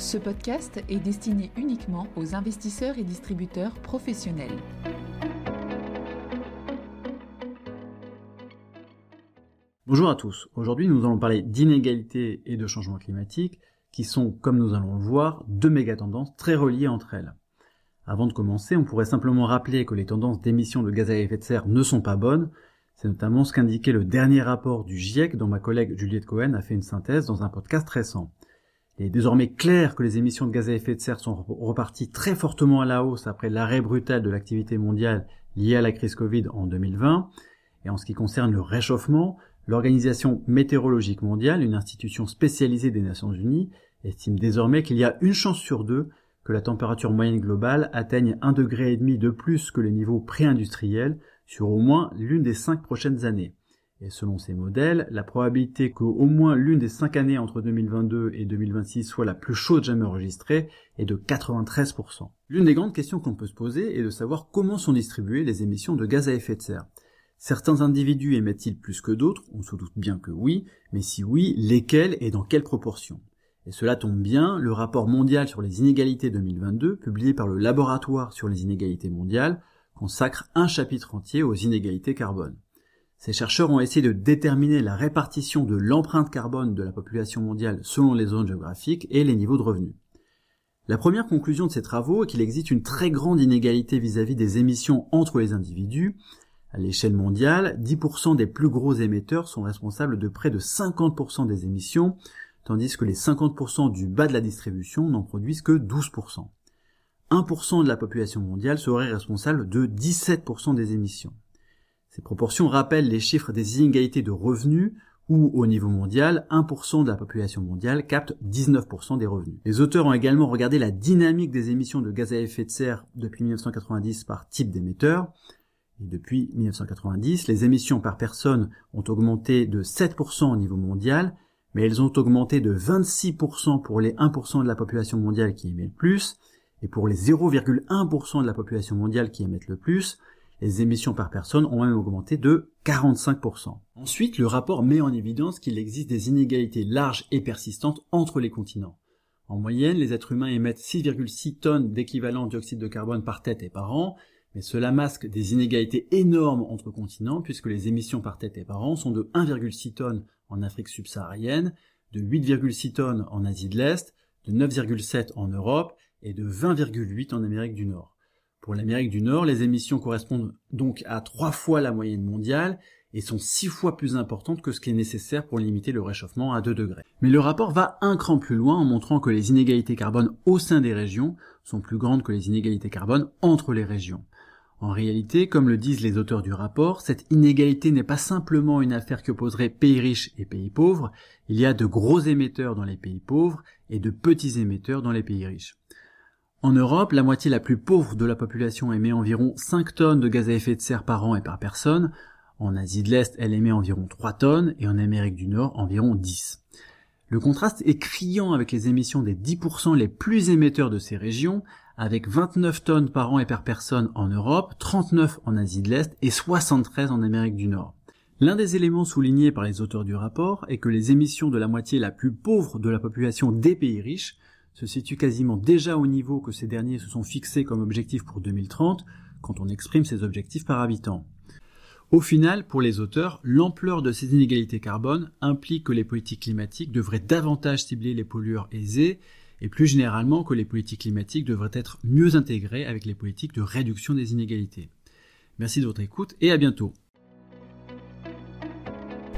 Ce podcast est destiné uniquement aux investisseurs et distributeurs professionnels. Bonjour à tous. Aujourd'hui, nous allons parler d'inégalité et de changement climatique, qui sont, comme nous allons le voir, deux méga-tendances très reliées entre elles. Avant de commencer, on pourrait simplement rappeler que les tendances d'émissions de gaz à effet de serre ne sont pas bonnes. C'est notamment ce qu'indiquait le dernier rapport du GIEC dont ma collègue Juliette Cohen a fait une synthèse dans un podcast récent. Il est désormais clair que les émissions de gaz à effet de serre sont reparties très fortement à la hausse après l'arrêt brutal de l'activité mondiale liée à la crise Covid en 2020. Et en ce qui concerne le réchauffement, l'Organisation météorologique mondiale, une institution spécialisée des Nations Unies, estime désormais qu'il y a une chance sur deux que la température moyenne globale atteigne un degré et demi de plus que les niveaux pré-industriels sur au moins l'une des cinq prochaines années. Et selon ces modèles, la probabilité qu'au moins l'une des cinq années entre 2022 et 2026 soit la plus chaude jamais enregistrée est de 93%. L'une des grandes questions qu'on peut se poser est de savoir comment sont distribuées les émissions de gaz à effet de serre. Certains individus émettent-ils plus que d'autres? On se doute bien que oui, mais si oui, lesquels et dans quelle proportion Et cela tombe bien, le rapport mondial sur les inégalités 2022, publié par le Laboratoire sur les inégalités mondiales, consacre un chapitre entier aux inégalités carbone. Ces chercheurs ont essayé de déterminer la répartition de l'empreinte carbone de la population mondiale selon les zones géographiques et les niveaux de revenus. La première conclusion de ces travaux est qu'il existe une très grande inégalité vis-à-vis des émissions entre les individus. À l'échelle mondiale, 10% des plus gros émetteurs sont responsables de près de 50% des émissions, tandis que les 50% du bas de la distribution n'en produisent que 12%. 1% de la population mondiale serait responsable de 17% des émissions. Ces proportions rappellent les chiffres des inégalités de revenus où, au niveau mondial, 1% de la population mondiale capte 19% des revenus. Les auteurs ont également regardé la dynamique des émissions de gaz à effet de serre depuis 1990 par type d'émetteur. Et depuis 1990, les émissions par personne ont augmenté de 7% au niveau mondial, mais elles ont augmenté de 26% pour les 1% de la population mondiale qui émet le plus, et pour les 0,1% de la population mondiale qui émettent le plus, les émissions par personne ont même augmenté de 45%. Ensuite, le rapport met en évidence qu'il existe des inégalités larges et persistantes entre les continents. En moyenne, les êtres humains émettent 6,6 tonnes d'équivalent dioxyde de carbone par tête et par an, mais cela masque des inégalités énormes entre continents puisque les émissions par tête et par an sont de 1,6 tonnes en Afrique subsaharienne, de 8,6 tonnes en Asie de l'Est, de 9,7 en Europe et de 20,8 en Amérique du Nord. Pour l'Amérique du Nord, les émissions correspondent donc à trois fois la moyenne mondiale et sont six fois plus importantes que ce qui est nécessaire pour limiter le réchauffement à 2 degrés. Mais le rapport va un cran plus loin en montrant que les inégalités carbone au sein des régions sont plus grandes que les inégalités carbone entre les régions. En réalité, comme le disent les auteurs du rapport, cette inégalité n'est pas simplement une affaire qui opposerait pays riches et pays pauvres, il y a de gros émetteurs dans les pays pauvres et de petits émetteurs dans les pays riches. En Europe, la moitié la plus pauvre de la population émet environ 5 tonnes de gaz à effet de serre par an et par personne. En Asie de l'Est, elle émet environ 3 tonnes et en Amérique du Nord environ 10. Le contraste est criant avec les émissions des 10% les plus émetteurs de ces régions, avec 29 tonnes par an et par personne en Europe, 39 en Asie de l'Est et 73 en Amérique du Nord. L'un des éléments soulignés par les auteurs du rapport est que les émissions de la moitié la plus pauvre de la population des pays riches se situe quasiment déjà au niveau que ces derniers se sont fixés comme objectif pour 2030 quand on exprime ces objectifs par habitant. Au final, pour les auteurs, l'ampleur de ces inégalités carbone implique que les politiques climatiques devraient davantage cibler les pollueurs aisés et plus généralement que les politiques climatiques devraient être mieux intégrées avec les politiques de réduction des inégalités. Merci de votre écoute et à bientôt.